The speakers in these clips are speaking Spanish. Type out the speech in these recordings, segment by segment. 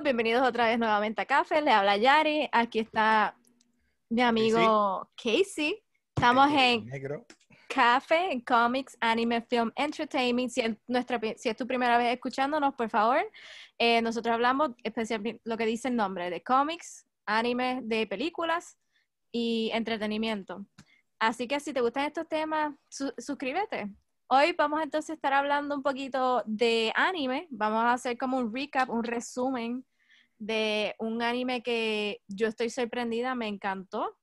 todos, bienvenidos otra vez nuevamente a Café. Le habla Yari. Aquí está mi amigo Casey. Estamos en Café, en Comics, Anime, Film, Entertainment. Si es, nuestra, si es tu primera vez escuchándonos, por favor, eh, nosotros hablamos especialmente lo que dice el nombre de cómics, anime, de películas y entretenimiento. Así que si te gustan estos temas, suscríbete. Hoy vamos entonces a estar hablando un poquito de anime. Vamos a hacer como un recap, un resumen de un anime que yo estoy sorprendida, me encantó.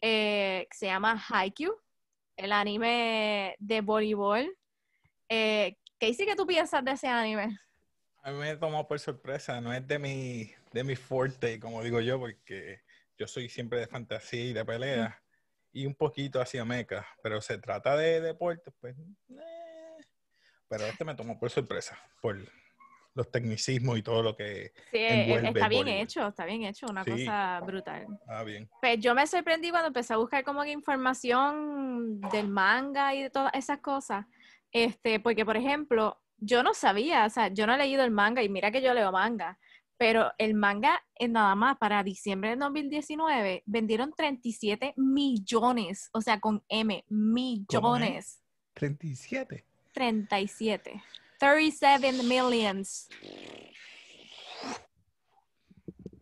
Eh, se llama Haikyuu, el anime de voleibol. Eh, ¿Qué dice que tú piensas de ese anime? A mí me tomó por sorpresa, no es de mi, de mi fuerte, como digo yo, porque yo soy siempre de fantasía y de pelea y un poquito hacia meca, pero se trata de deportes, pues. Eh. Pero este me tomó por sorpresa, por los tecnicismos y todo lo que. Sí, e, está bien hecho, está bien hecho, una cosa brutal. Ah, bien. Pues yo me sorprendí cuando empecé a buscar como que información del manga y de todas esas cosas. Este, porque, por ejemplo, yo no sabía, o sea, yo no he leído el manga y mira que yo leo manga, pero el manga, es nada más para diciembre de 2019, vendieron 37 millones, o sea, con M, millones. ¿37? 37. 37 millions.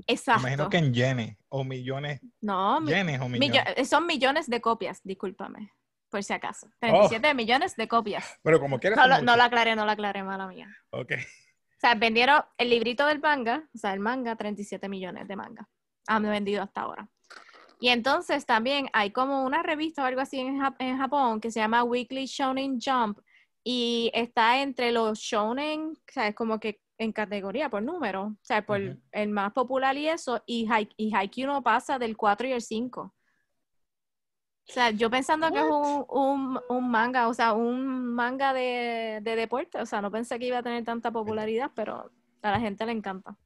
Exacto. imagino que en yenes o millones. No, yenes o millones. son millones de copias, discúlpame, por si acaso. 37 millones de copias. Pero como quieras. No, no lo aclaré, no lo aclaré, mala mía. Ok. O sea, vendieron el librito del manga, o sea, el manga, 37 millones de manga. Han vendido hasta ahora. Y entonces también hay como una revista o algo así en, Japón que se llama Weekly Shonen Jump y está entre los shonen, o sea, es como que en categoría, por número, o sea, por el más popular y eso, y, y Haikyuu no pasa del 4 y el 5. O sea, yo pensando que es un, manga, o sea, un manga de, deporte, o sea, no pensé que iba a tener tanta popularidad, pero a la gente le encanta.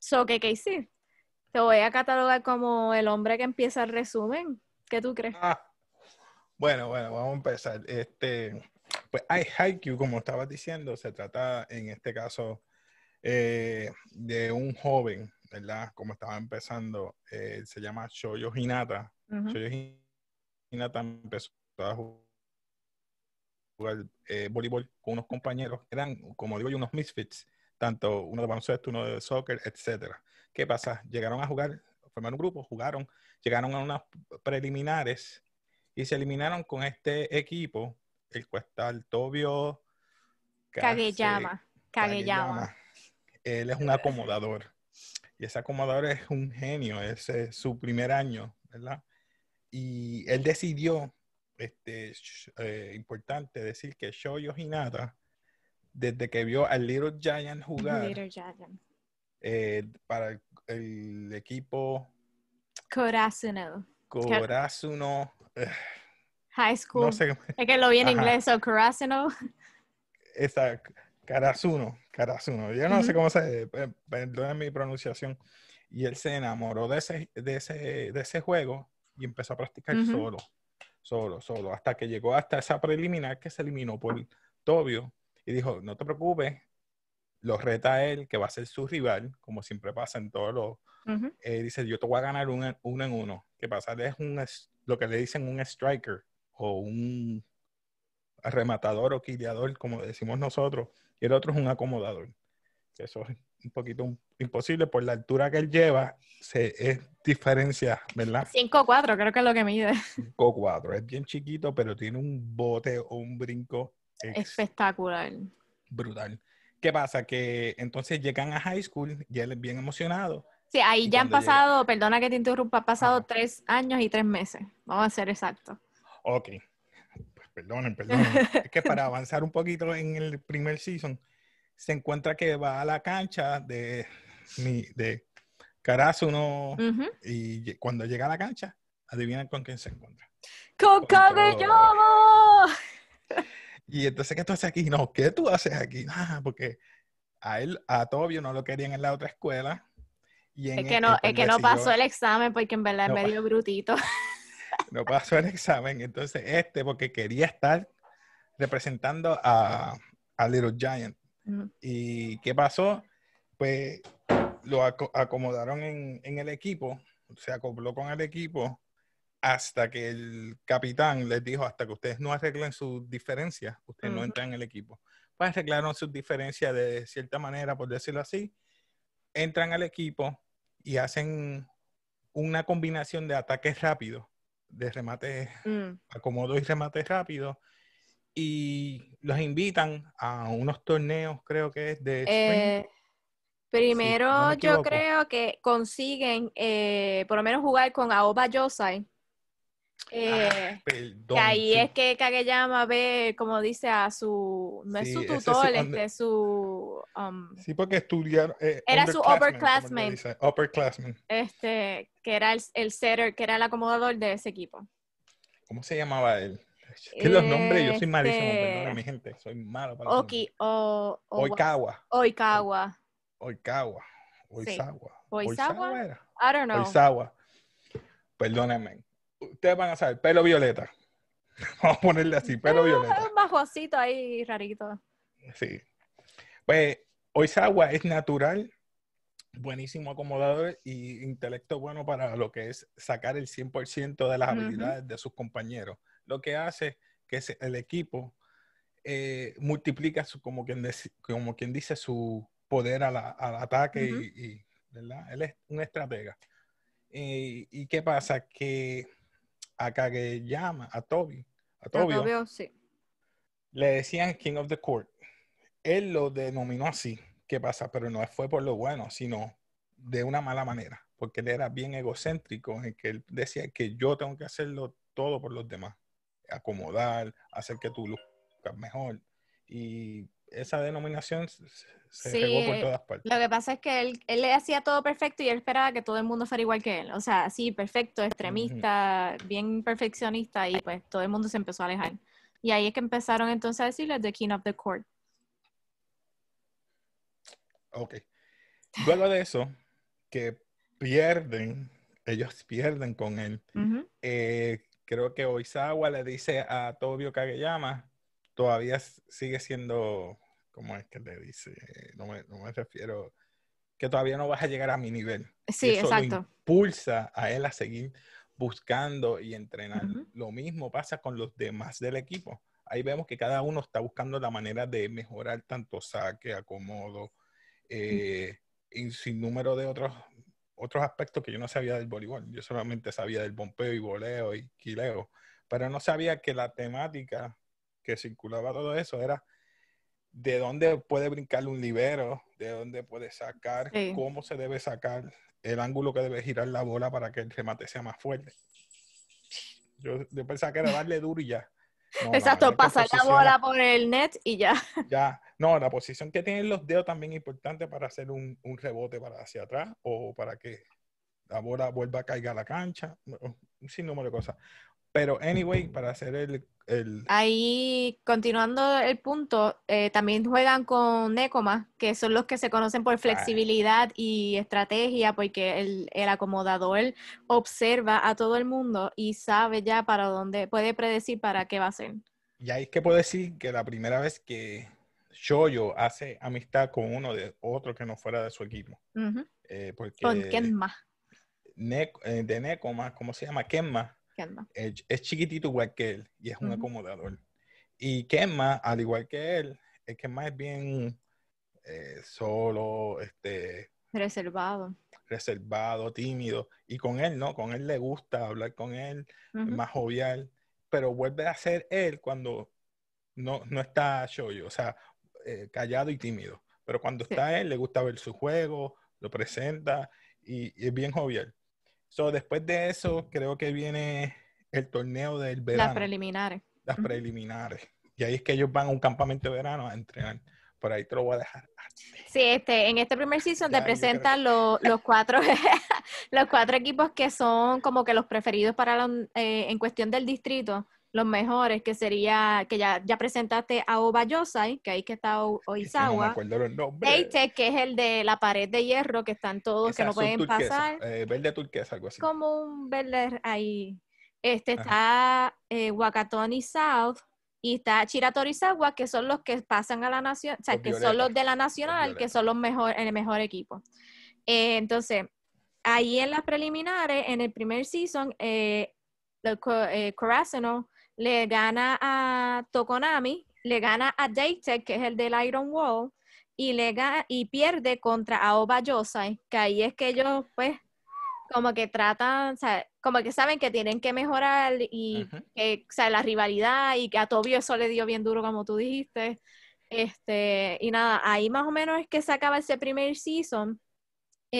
So, ¿qué, qué Te voy a catalogar como el hombre que empieza el resumen. ¿Qué tú crees? Ah, bueno, bueno, vamos a empezar. Este, pues hay Haikyuu, como estabas diciendo, se trata en este caso eh, de un joven, ¿verdad? Como estaba empezando, eh, se llama Shoyo Hinata Uh empezó a jugar eh, voleibol con unos compañeros, eran, como digo yo, unos misfits, tanto uno de baloncesto, uno de soccer, etcétera. ¿Qué pasa? Llegaron a jugar, formaron un grupo, jugaron, llegaron a unas preliminares y se eliminaron con este equipo, el el Tobio Kageyama. Kageyama. Él es un acomodador. Y ese acomodador es un genio, ese es su primer año, ¿verdad? y él decidió, este, eh, importante decir que Shoyo Hinata, desde que vio al Little Giant jugar eh, para el, equipo Corazuno. Corazuno. Eh, High School. Es que lo vi en inglés, o Corazuno. Esa, Carazuno, Carazuno. Yo no sé cómo se, perdón mi pronunciación. Y él se enamoró de ese, de ese, de ese juego y empezó a practicar solo, solo, solo, hasta que llegó hasta esa preliminar que se eliminó por Tobio y dijo, no te preocupes, lo reta a él, que va a ser su rival, como siempre pasa en todos los... Eh, dice, yo te voy a ganar uno, en uno. ¿Qué pasa? Es un, lo que le dicen un striker o un rematador o quiliador, como decimos nosotros, y el otro es un acomodador. Eso es un poquito imposible por la altura que él lleva, se, es diferencia, ¿verdad? 5'4 creo que es lo que mide. 5'4, es bien chiquito, pero tiene un bote o un brinco espectacular. Brutal. ¿Qué pasa? Que entonces llegan a high school y él es bien emocionado. Sí, ahí ya han pasado, perdona que te interrumpa, han pasado tres años y tres meses. Vamos a ser exactos. Ok. Pues perdonen, perdonen. es que para avanzar un poquito en el primer season, se encuentra que va a la cancha de, de Carazuno y cuando llega a la cancha, adivina con quién se encuentra. ¡Con Kageyama! Y entonces, ¿qué tú haces aquí? No, ¿qué tú haces aquí? Ah, porque a él, a Tobio no lo querían en la otra escuela. Y es que no, es que no pasó el examen porque en verdad es medio brutito. No pasó el examen. Entonces, este, porque quería estar representando a, a Little Giant. ¿Y qué pasó? pues lo acomodaron en, en, el equipo, se acopló con el equipo hasta que el capitán les dijo, hasta que ustedes no arreglen sus diferencias, ustedes no entran en el equipo. Pues arreglaron sus diferencias de cierta manera, por decirlo así, entran al equipo y hacen una combinación de ataques rápidos, de remate mm. acomodo y remate rápido, y los invitan a unos torneos, creo que es de... Eh, primero yo creo que consiguen eh, por lo menos jugar con Aoba Yosai Ah, eh, que ahí es que Kageyama ve, como dice, a su, no es su tutor, este, su... Um, sí, porque estudiaron... Eh, era su upperclassman. Upperclassman. Este, que era el, el setter, que era el acomodador de ese equipo. ¿Cómo se llamaba él? que los nombres, yo soy malísimo, este, perdón, mi gente, soy malo para Oki, o, o, Oikawa. Oikawa. Oikawa. Oizawa. Oizawa. I don't know. Oizawa. Perdónenme ustedes van a saber, pelo violeta. Vamos a ponerle así, pelo violeta. Un bajocito ahí rarito. Sí. Pues Oizawa es natural, buenísimo acomodador y intelecto bueno para lo que es sacar el 100% de las habilidades de sus compañeros. Lo que hace que el equipo eh, multiplica su, como, quien como quien dice su poder al ataque y, ¿verdad? Él es un estratega. Eh, ¿Y qué pasa? Que a llama a Toby, a Tobio, sí. le decían King of the Court. Él lo denominó así. ¿Qué pasa? Pero no fue por lo bueno, sino de una mala manera, porque él era bien egocéntrico en que él decía que yo tengo que hacerlo todo por los demás, acomodar, hacer que tú luzcas mejor. Y esa denominación se sí, por todas partes. Lo que pasa es que él, él le hacía todo perfecto y él esperaba que todo el mundo fuera igual que él. O sea, sí, perfecto, extremista, bien perfeccionista y pues todo el mundo se empezó a alejar. Y ahí es que empezaron entonces a decirle The King of the Court. Ok. Luego de eso, que pierden, ellos pierden con él. Eh, creo que Oizawa le dice a Tobio Kageyama, todavía sigue siendo ¿cómo es que le dice? No me, no me, refiero, que todavía no vas a llegar a mi nivel. Sí, eso exacto. Lo impulsa a él a seguir buscando y entrenar. Lo mismo pasa con los demás del equipo. Ahí vemos que cada uno está buscando la manera de mejorar tanto saque, acomodo, eh, y sin número de otros, otros aspectos que yo no sabía del voleibol. Yo solamente sabía del bombeo y voleo y quileo, pero no sabía que la temática que circulaba todo eso era de dónde puede brincar un libero, de dónde puede sacar, cómo se debe sacar, el ángulo que debe girar la bola para que el remate sea más fuerte. Yo, pensaba que era darle duro y ya. Exacto, pasar la bola por el net y ya. Ya, no, la posición que tienen los dedos también es importante para hacer un, un rebote para hacia atrás o para que la bola vuelva a caer a la cancha, un sinnúmero de cosas. Pero, anyway, para hacer el, Ahí, continuando el punto, eh, también juegan con Necoma, que son los que se conocen por flexibilidad y estrategia, porque el, el, acomodador observa a todo el mundo y sabe ya para dónde, puede predecir para qué va a ser. Y ahí es que puedo decir que la primera vez que Shoyo hace amistad con uno de otro que no fuera de su equipo. Eh, con Kenma. Eh, de Necoma, ¿cómo se llama? Kenma es, chiquitito igual que él y es un acomodador. Y Kenma, al igual que él, es que más es bien eh, solo, este... Reservado. Reservado, tímido. Y con él, ¿no? Con él le gusta hablar con él, más jovial. Pero vuelve a ser él cuando no, no está shoyo, o sea, eh, callado y tímido. Pero cuando está él, le gusta ver su juego, lo presenta y es bien jovial. So, después de eso, creo que viene el torneo del verano. Las preliminares. Las preliminares. Y ahí es que ellos van a un campamento de verano a entrenar. Por ahí te lo voy a dejar. Sí, este, en este primer season te presentan los, los, cuatro, los cuatro equipos que son como que los preferidos para eh, en cuestión del distrito los mejores, que sería, que ya, ya presentaste a Obayosai, que ahí que está Oizawa. No Eite, que es el de la pared de hierro, que están todos, que no pueden pasar. Eh, verde turquesa, algo así. Como un verde ahí. Este está eh, Wakatoni South y está Chira Torizawa, que son los que pasan a la nación, o sea, que son los de la nacional, que son los mejor, el mejor equipo. Eh, entonces, ahí en las preliminares, en el primer season, eh, el, eh, le gana a Tokonami, le gana a Daytech, que es el del Iron Wall, y, le y pierde contra Aoba Yosai, que ahí es que ellos, pues, como que tratan, o sea, como que saben que tienen que mejorar y que, o sea, la rivalidad y que a Tobio eso le dio bien duro, como tú dijiste. Este, y nada, ahí más o menos es que se acaba ese primer season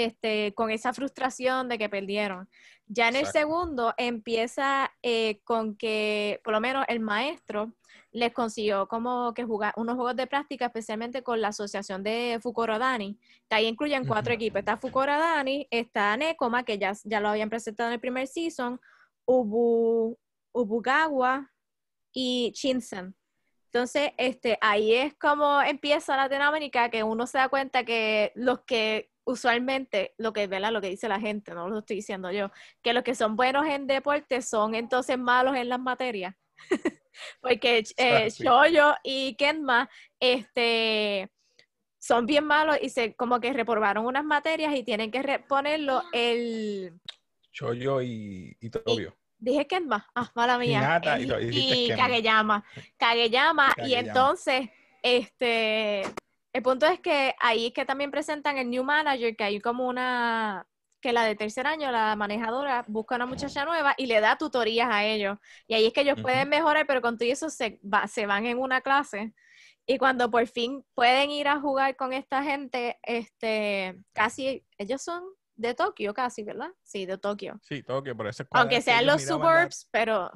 este, con esa frustración de que perdieron. Ya en el segundo empieza eh, con que, por lo menos el maestro les consiguió como que jugar unos juegos de práctica, especialmente con la asociación de Fukurodani, que ahí incluyen cuatro equipos. Está Fukurodani, está Nekoma, que ya, ya lo habían presentado en el primer season, Ubu, Ubugawa y Shinsen. Entonces, este, ahí es como empieza la dinámica que uno se da cuenta que los que usualmente lo que ¿verdad? lo que dice la gente, no lo estoy diciendo yo, que los que son buenos en deporte son entonces malos en las materias. Porque eh, Shoyo y Kenma este, son bien malos y se como que reprobaron unas materias y tienen que reponerlo el Shoyo y, y Tobio. dije Kenma, ah, mala mía. y, Kageyama. Kageyama, y entonces este el punto es que ahí es que también presentan el New Manager, que hay como una, que la de tercer año, la manejadora, busca una muchacha nueva y le da tutorías a ellos. Y ahí es que ellos pueden mejorar, pero con todo eso se, se van en una clase. Y cuando por fin pueden ir a jugar con esta gente, este, casi, ellos son de Tokio casi, ¿verdad? Sí, de Tokio. Sí, Tokio, por eso Aunque sean los suburbs, pero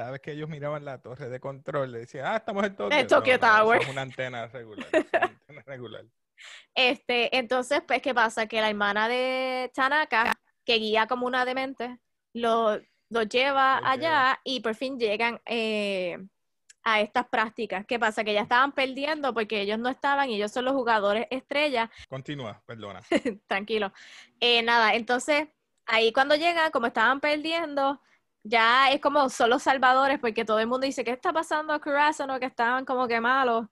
cada vez que ellos miraban la torre de control, le decían, ah, estamos en Tokio. En Tokyo Tower. es una antena regular. una antena regular. Este, entonces, pues, ¿qué pasa? Que la hermana de Tanaka, que guía como una demente, lo, lo lleva allá y por fin llegan eh, a estas prácticas. ¿Qué pasa? Que ya estaban perdiendo porque ellos no estaban y ellos son los jugadores estrellas. Continúa, perdona. Tranquilo. Eh, nada, entonces, ahí cuando llegan, como estaban perdiendo, ya es como solo salvadores porque todo el mundo dice, ¿qué está pasando a no Que estaban como que malos.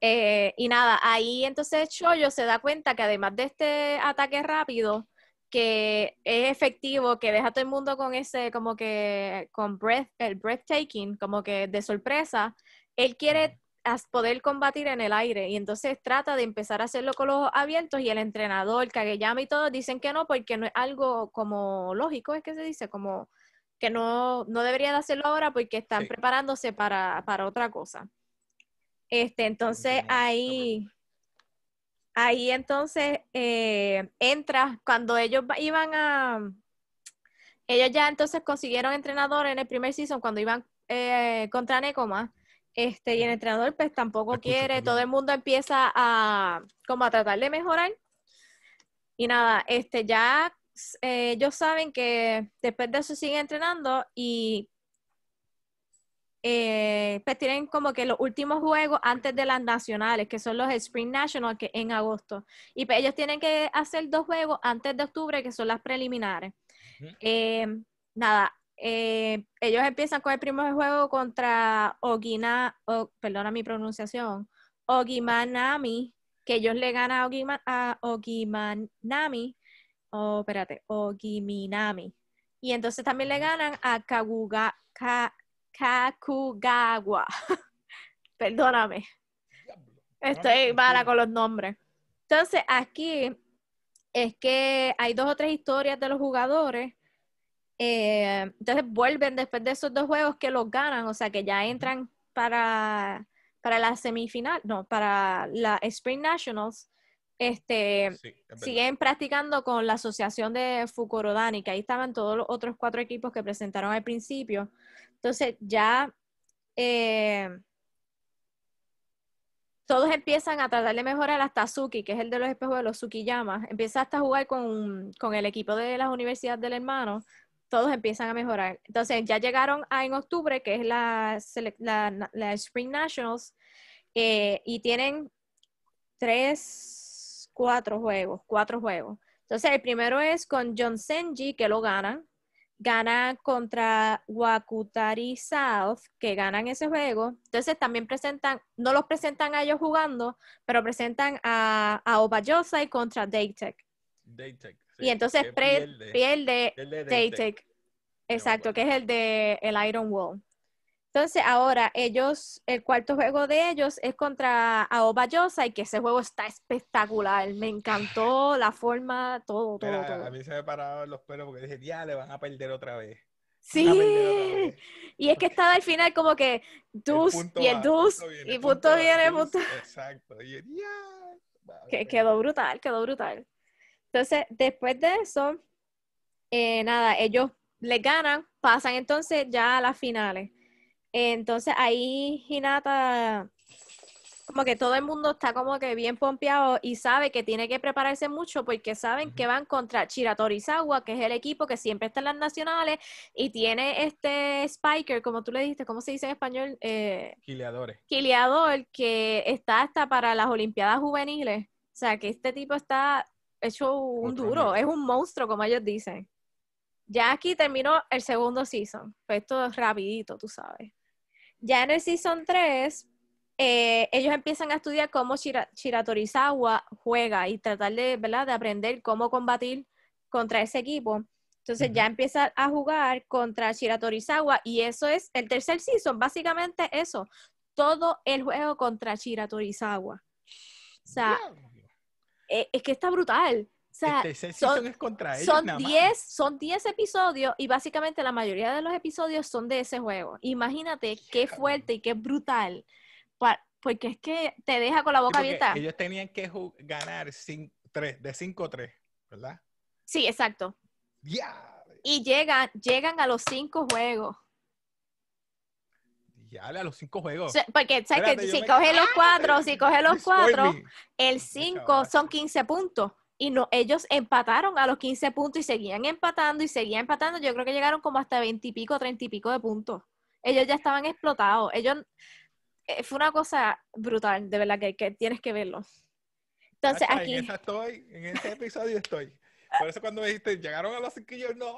Eh, y nada, ahí entonces Choyo se da cuenta que además de este ataque rápido, que es efectivo, que deja a todo el mundo con ese, como que, con breath, el breathtaking, como que de sorpresa, él quiere poder combatir en el aire. Y entonces trata de empezar a hacerlo con los abiertos y el entrenador, Kageyama y todos dicen que no porque no es algo como lógico, es que se dice, como que no, no debería de hacerlo ahora porque están preparándose para, otra cosa. Este, entonces ahí, ahí entonces eh, entra, cuando ellos iban a, ellos ya entonces consiguieron entrenador en el primer season cuando iban eh, contra Necoma, este, y el entrenador pues tampoco quiere, todo el mundo empieza a como a tratar de mejorar. Y nada, este ya eh, ellos saben que después de eso siguen entrenando y eh, pues tienen como que los últimos juegos antes de las nacionales, que son los Spring National, que en agosto. Y pues ellos tienen que hacer dos juegos antes de octubre, que son las preliminares. Eh, nada, ellos empiezan con el primer juego contra Ogina, perdona mi pronunciación, Ogimanami, que ellos le ganan a, Ogima, a Ogimanami oh, espérate, Ogiminami. Y entonces también le ganan a Kaguga, Kakugawa. Perdóname. Estoy mala con los nombres. Entonces, aquí es que hay dos o tres historias de los jugadores. Eh, entonces vuelven después de esos dos juegos que los ganan, o sea que ya entran para, para la semifinal, no, para la Spring Nationals este, siguen practicando con la asociación de Fukurodani, que ahí estaban todos los otros cuatro equipos que presentaron al principio. Entonces ya eh, todos empiezan a tratar de mejorar hasta Suki, que es el de los espejos de los Tsukiyama. Empieza hasta a jugar con, el equipo de las universidades del hermano. Todos empiezan a mejorar. Entonces ya llegaron a, en octubre, que es la, la, Spring Nationals, eh, y tienen tres cuatro juegos, cuatro juegos. Entonces, el primero es con John Senji, que lo ganan. ganan contra Wakutari South, que ganan ese juego. Entonces también presentan, no los presentan a ellos jugando, pero presentan a, a Obayosai contra Daytech. y entonces pierde, pierde, Daytech. Exacto, que es el de el Iron Wall. Entonces, ahora ellos, el cuarto juego de ellos es contra Aoba y que ese juego está espectacular. Me encantó la forma, todo, todo, todo. A mí se me pararon los pelos porque dije, ya, le van a perder otra vez. Sí, y es que estaba al final como que Dus y el Dus y punto viene, punto. Exacto, y que, quedó brutal, quedó brutal. Entonces, después de eso, eh, nada, ellos le ganan, pasan entonces ya a las finales. Entonces ahí Hinata, como que todo el mundo está como que bien pompeado y sabe que tiene que prepararse mucho porque saben que van contra Chiratorizawa, que es el equipo que siempre está en las nacionales y tiene este Spiker, como tú le dijiste, ¿cómo se dice en español? Eh, Quiliadores. que está hasta para las Olimpiadas Juveniles. O sea, que este tipo está hecho un duro, es un monstruo, como ellos dicen. Ya aquí terminó el segundo season. Pues esto es rapidito, tú sabes. Ya en el season 3, eh, ellos empiezan a estudiar cómo Shiratorizawa juega y tratar de, ¿verdad? de aprender cómo combatir contra ese equipo. Entonces ya empieza a jugar contra Shiratorizawa y eso es el tercer season, básicamente eso. Todo el juego contra Shiratorizawa. O sea, eh, es que está brutal sea, son, es contra ellos, son 10 son 10 episodios y básicamente la mayoría de los episodios son de ese juego. Imagínate qué fuerte y qué brutal. porque es que te deja con la boca abierta. Ellos tenían que ganar de 5-3, ¿verdad? Sí, exacto. Y llegan, llegan a los 5 juegos. Ya, a los 5 juegos. Porque, ¿sabes que Si coge los 4, si coge los 4, el 5 son 15 puntos y no, ellos empataron a los 15 puntos y seguían empatando y seguían empatando. Yo creo que llegaron como hasta 20 y pico, 30 y pico de puntos. Ellos ya estaban explotados. Ellos, eh, fue una cosa brutal, de verdad, que, que tienes que verlo. Entonces aquí... En esa estoy, en ese episodio estoy. Por eso cuando me dijiste, llegaron a los 5 yo, no,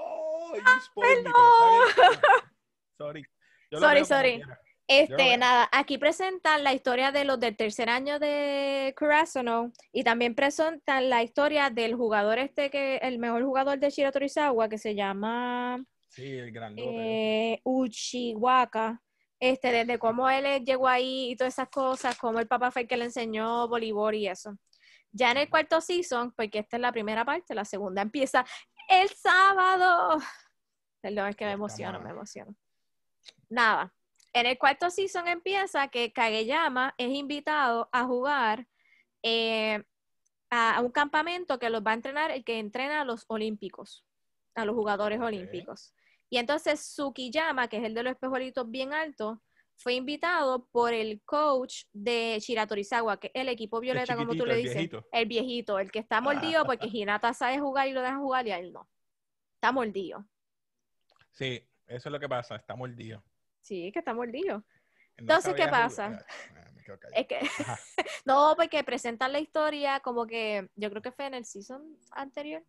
Sorry. sorry, sorry. Este, nada, aquí presentan la historia de los del tercer año de Kurasuno y también presentan la historia del jugador este que, el mejor jugador de Shira Torizawa, que se llama sí, el eh, Uchiwaka. Este, desde cómo él llegó ahí y todas esas cosas, cómo el papá fue el que le enseñó voleibol y eso. Ya en el cuarto season, porque esta es la primera parte, la segunda empieza el sábado. Perdón, es que me emociono, me emociono. Nada, en el cuarto season empieza que Kageyama es invitado a jugar eh, a, un campamento que los va a entrenar el que entrena a los olímpicos, a los jugadores olímpicos. Y entonces Tsukiyama, que es el de los espejuelitos bien altos, fue invitado por el coach de Shiratorizawa, que es el equipo violeta, como tú le dices. El viejito. el que está mordido porque Hinata sabe jugar y lo deja jugar y a él no. Está mordido. Sí, eso es lo que pasa, está mordido. Sí, que está mordido. Entonces, ¿qué pasa? Es que, no, porque presentan la historia como que, yo creo que fue en el season anterior,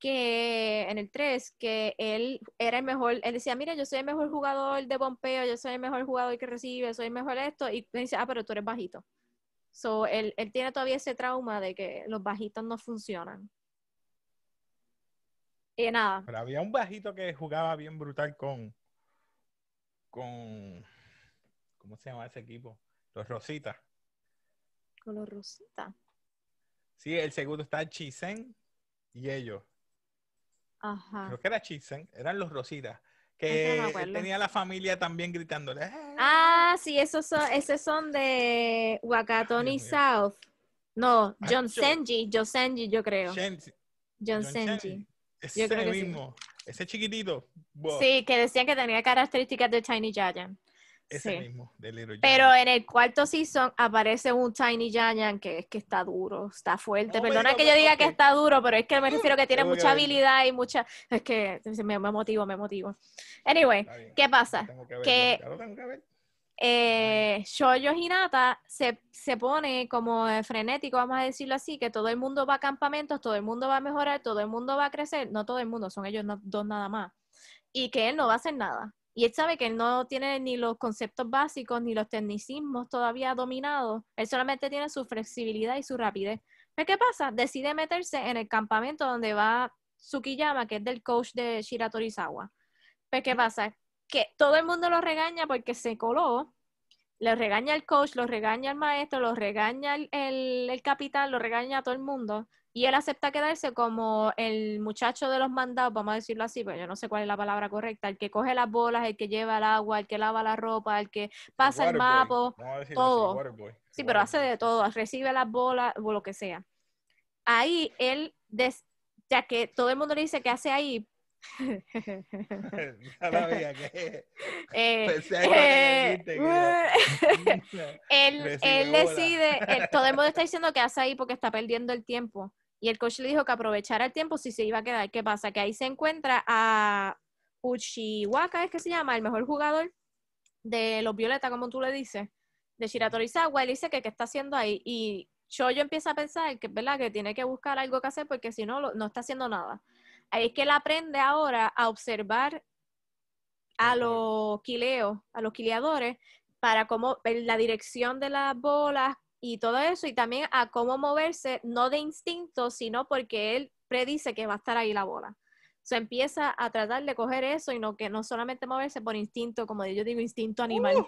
que en el 3, que él era el mejor, él decía, mira, yo soy el mejor jugador de bombeo, yo soy el mejor jugador que recibe, soy el mejor esto, y dice, ah, pero tú eres bajito. So, él, él tiene todavía ese trauma de que los bajitos no funcionan. Y nada. Pero había un bajito que jugaba bien brutal con, con. ¿Cómo se llama ese equipo? Los Rositas. Con los Rositas. Sí, el segundo está Chisen y ellos. Ajá. Creo que era Chisen, eran los Rositas. Que tenía la familia también gritándole. ¡Eh! Ah, sí, esos son, esos son de Wakatoni South. No, ah, John Senji, John Senji, yo creo. John, Senji. Ese yo mismo. Ese chiquitito. Sí, que decían que tenía características de Tiny Giant. Ese mismo, de Little Giant. Pero en el cuarto season aparece un Tiny Giant que es que está duro, está fuerte. Perdona que yo diga que está duro, pero es que me refiero que tiene mucha habilidad y mucha. Es que me, motivo, me motivo. Anyway, ¿qué pasa? que, eh, Shoyo Hinata se, se, pone como frenético, vamos a decirlo así, que todo el mundo va a campamentos, todo el mundo va a mejorar, todo el mundo va a crecer, no todo el mundo, son ellos dos nada más. y que él no va a hacer nada. Y él sabe que él no tiene ni los conceptos básicos ni los tecnicismos todavía dominados. Él solamente tiene su flexibilidad y su rapidez. ¿Pero qué pasa? Decide meterse en el campamento donde va Tsukiyama, que es del coach de Shira Torizawa. ¿Pero qué pasa? Que todo el mundo lo regaña porque se coló. Le regaña el coach, lo regaña el maestro, lo regaña el, el, el capitán, lo regaña a todo el mundo y él acepta quedarse como el muchacho de los mandados, vamos a decirlo así, pero yo no sé cuál es la palabra correcta, el que coge las bolas, el que lleva el agua, el que lava la ropa, el que pasa el, mapa, todo. sí, pero hace de todo, recibe las bolas o lo que sea. Ahí él, ya que todo el mundo le dice que hace ahí, él, él decide, todo el mundo está diciendo que hace ahí porque está perdiendo el tiempo. Y el coach le dijo que aprovechara el tiempo si se iba a quedar. ¿Qué pasa? Que ahí se encuentra a Uchiwaka, es que se llama, el mejor jugador de los Violeta, como tú le dices, de Shiratorizawa. Él dice que qué está haciendo ahí. Y yo empieza a pensar que, ¿verdad? que tiene que buscar algo que hacer porque si no, no está haciendo nada. Ahí es que él aprende ahora a observar a los quileos, a los quileadores, para cómo la dirección de las bolas, y todo eso, y también a cómo moverse, no de instinto, sino porque él predice que va a estar ahí la bola. Se empieza a tratar de coger eso y no que no solamente moverse por instinto, como yo digo, instinto animal. Uh.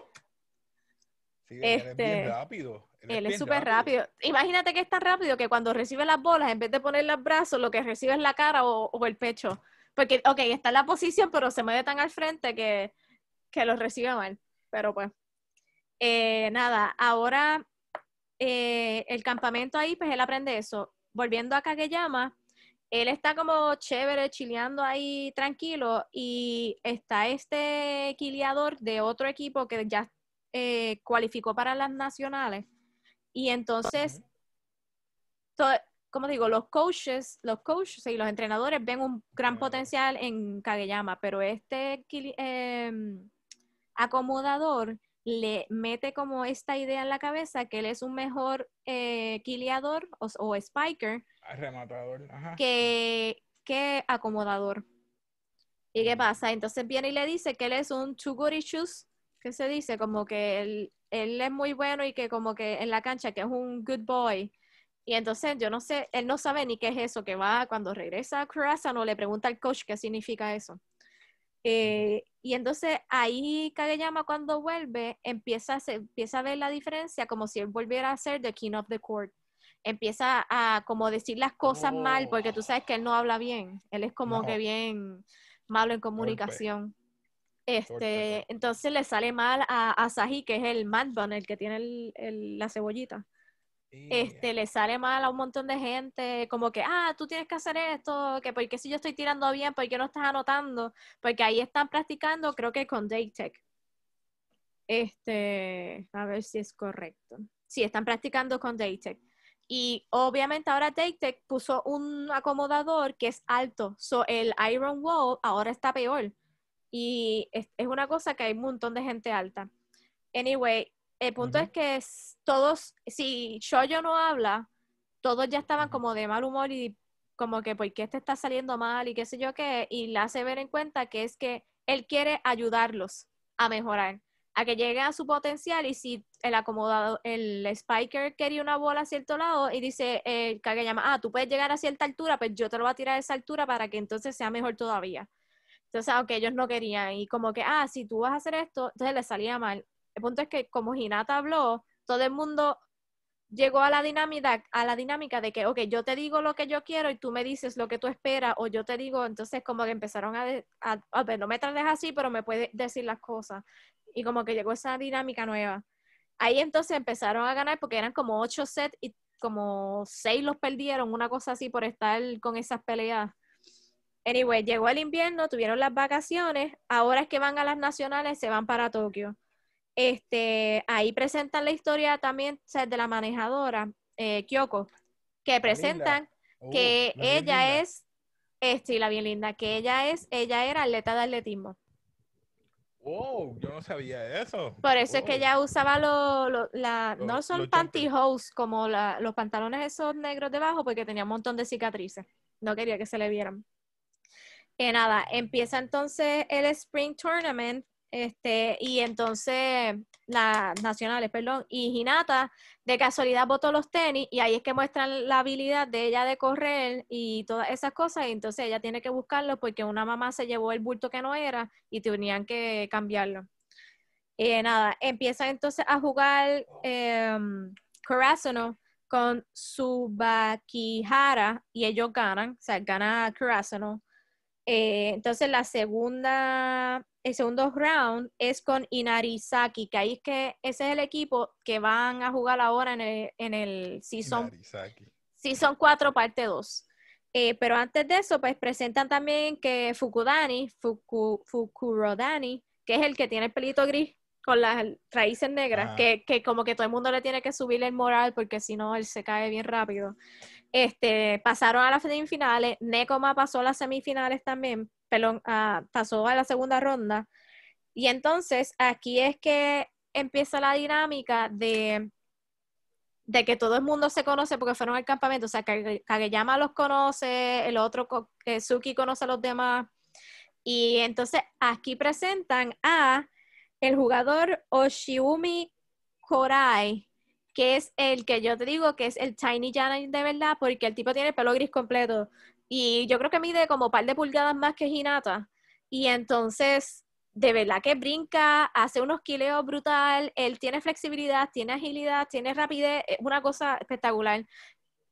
Sí, él es bien este, rápido. Él, es súper rápido. Imagínate que es tan rápido que cuando recibe las bolas, en vez de poner los brazos, lo que recibe es la cara o, el pecho. Porque, ok, está en la posición, pero se mueve tan al frente que, que lo recibe mal. Pero pues, eh, nada, ahora eh, el campamento ahí, pues él aprende eso. Volviendo a Kageyama, él está como chévere, chileando ahí tranquilo y está este quiliador de otro equipo que ya eh, cualificó para las nacionales. Y entonces, como digo, los coaches, los coaches y los entrenadores ven un gran potencial en Kageyama, pero este em, acomodador le mete como esta idea en la cabeza que él es un mejor eh, o, spiker Rematador, Que, que acomodador. ¿Y qué pasa? Entonces viene y le dice que él es un too que se dice como que él, él es muy bueno y que como que en la cancha que es un good boy. Y entonces yo no sé, él no sabe ni qué es eso, que va cuando regresa a no le pregunta al coach qué significa eso. Eh, y entonces ahí Kageyama cuando vuelve empieza a, empieza a ver la diferencia como si él volviera a ser the king of the court. Empieza a como decir las cosas mal porque tú sabes que él no habla bien. Él es como que bien malo en comunicación. Este, entonces le sale mal a Asahi, que es el Mad el que tiene la cebollita este, le sale mal a un montón de gente, como que, ah, tú tienes que hacer esto, que porque si yo estoy tirando bien, porque no estás anotando, porque ahí están practicando, creo que con Daytech. Este, a ver si es correcto. Sí, están practicando con Daytech. Y obviamente ahora Daytech puso un acomodador que es alto, so el Iron Wall ahora está peor. Y es, es una cosa que hay un montón de gente alta. Anyway, el punto es que todos, si Shoyo no habla, todos ya estaban como de mal humor y como que, ¿por qué este está saliendo mal? Y qué sé yo qué, y le hace ver en cuenta que es que él quiere ayudarlos a mejorar, a que lleguen a su potencial y si el acomodado, el spiker quería una bola a cierto lado y dice el eh, llama, ah, tú puedes llegar a cierta altura, pues yo te lo voy a tirar a esa altura para que entonces sea mejor todavía. Entonces, aunque ellos no querían, y como que, ah, si tú vas a hacer esto, entonces le salía mal. El punto es que como Hinata habló, todo el mundo llegó a la dinámica, a la dinámica de que, ok, yo te digo lo que yo quiero y tú me dices lo que tú esperas, o yo te digo, entonces como que empezaron a, a, ver, no me trates así, pero me puedes decir las cosas. Y como que llegó esa dinámica nueva. Ahí entonces empezaron a ganar porque eran como ocho sets y como seis los perdieron, una cosa así por estar con esas peleas. Anyway, llegó el invierno, tuvieron las vacaciones, ahora es que van a las nacionales, se van para Tokio. Este, ahí presentan la historia también de la manejadora, eh, Kyoko, que presentan oh, que ella es, este, la bien linda, que ella es, ella era atleta de atletismo. Wow, yo no sabía eso. Por eso es que ella usaba los, la, no son pantyhose como los pantalones esos negros debajo, porque tenía un montón de cicatrices. No quería que se le vieran. Nada, empieza entonces el Spring Tournament este, y entonces las nacionales, perdón, y Hinata de casualidad botó los tenis y ahí es que muestran la habilidad de ella de correr y todas esas cosas y entonces ella tiene que buscarlo porque una mamá se llevó el bulto que no era y tenían que cambiarlo. Eh, nada, empiezan entonces a jugar eh, con Subakihara y ellos ganan, o sea, gana. Eh, entonces la segunda el segundo round es con Inarizaki, que ahí es que ese es el equipo que van a jugar ahora en el, en el Season, season 4, parte 2. Eh, pero antes de eso, pues presentan también que Fukudani, Fuku, Fukurodani, que es el que tiene el pelito gris con las raíces negras, que, que, como que todo el mundo le tiene que subir el moral porque si no él se cae bien rápido. Este, pasaron a las semifinales, Nekoma pasó a las semifinales también, Ah, pasó a la segunda ronda. Y entonces aquí es que empieza la dinámica de, de que todo el mundo se conoce porque fueron al campamento. O sea, Kageyama los conoce, el otro Suki conoce a los demás. Y entonces aquí presentan a el jugador Oshiumi Korai, que es el que yo te digo que es el Tiny Giant de verdad, porque el tipo tiene el pelo gris completo. Y yo creo que mide como un par de pulgadas más que Hinata. Y entonces, de verdad que brinca, hace unos quileos brutal, él tiene flexibilidad, tiene agilidad, tiene rapidez, es una cosa espectacular.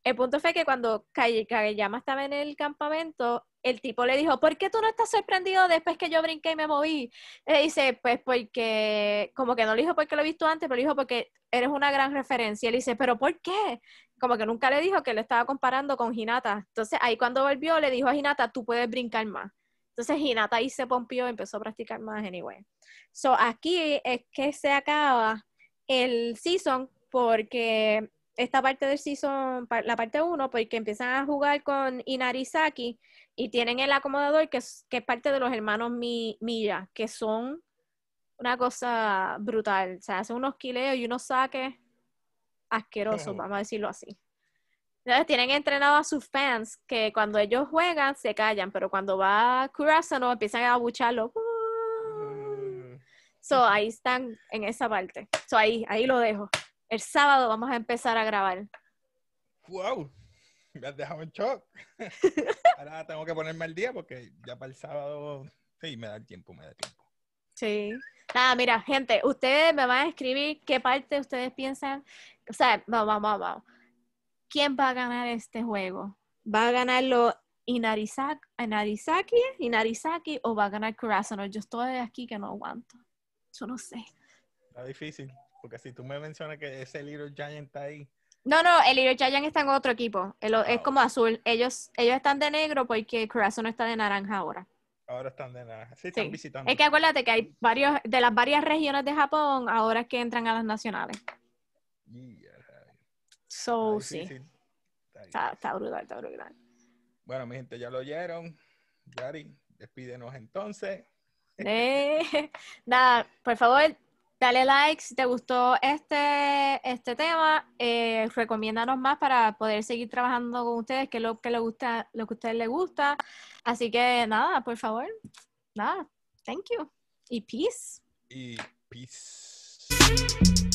El punto fue que cuando Kageyama estaba en el campamento, el tipo le dijo, ¿por qué tú no estás sorprendido después que yo brinqué y me moví? Le dice, pues porque, como que no le dijo porque lo he visto antes, pero le dijo porque eres una gran referencia. Y él dice, ¿pero por qué? como que nunca le dijo que le estaba comparando con Hinata. Entonces ahí cuando volvió le dijo a Hinata, tú puedes brincar más. Entonces Hinata ahí se pompió y empezó a practicar más anyway. So aquí es que se acaba el season porque esta parte del season, la parte 1, porque empiezan a jugar con Inarizaki y tienen el acomodador que es, que es parte de los hermanos Milla, que son una cosa brutal. O sea, hacen unos quileos y unos saques asquerosos, vamos a decirlo así. Entonces tienen entrenado a sus fans que cuando ellos juegan se callan, pero cuando va no empiezan a abucharlo. Mm. So ahí están en esa parte. So ahí, ahí lo dejo. El sábado vamos a empezar a grabar. ¡Wow! Me has dejado en shock. Ahora tengo que ponerme al día porque ya para el sábado, sí, me da el tiempo, me da tiempo. Sí. Nada, mira, gente, ustedes me van a escribir qué parte ustedes piensan o sea, vamos, vamos, vamos. ¿Quién va a ganar este juego? ¿Va a ganarlo Inarizaki, Inarizaki, Inarizaki o va a ganar Kurasano? Yo estoy aquí que no aguanto. Yo no sé. Está difícil, porque si tú me mencionas que ese Little Giant está ahí. No, no, el Little Giant está en otro equipo. es ah, como azul. Ellos, ellos están de negro porque Kurasano está de naranja ahora. Ahora están de naranja. Sí, están visitando. Es que acuérdate que hay varios, de las varias regiones de Japón, ahora es que entran a las nacionales. So, sí. Está, brutal, está brutal. Bueno, mi gente, ya lo oyeron. Yari, despídenos entonces. Eh, nada, por favor, dale like si te gustó este, este tema. Eh, recomiéndanos más para poder seguir trabajando con ustedes, que es lo que, le gusta, lo que a ustedes les gusta. Así que nada, por favor, nada, thank you. Y peace. Y peace.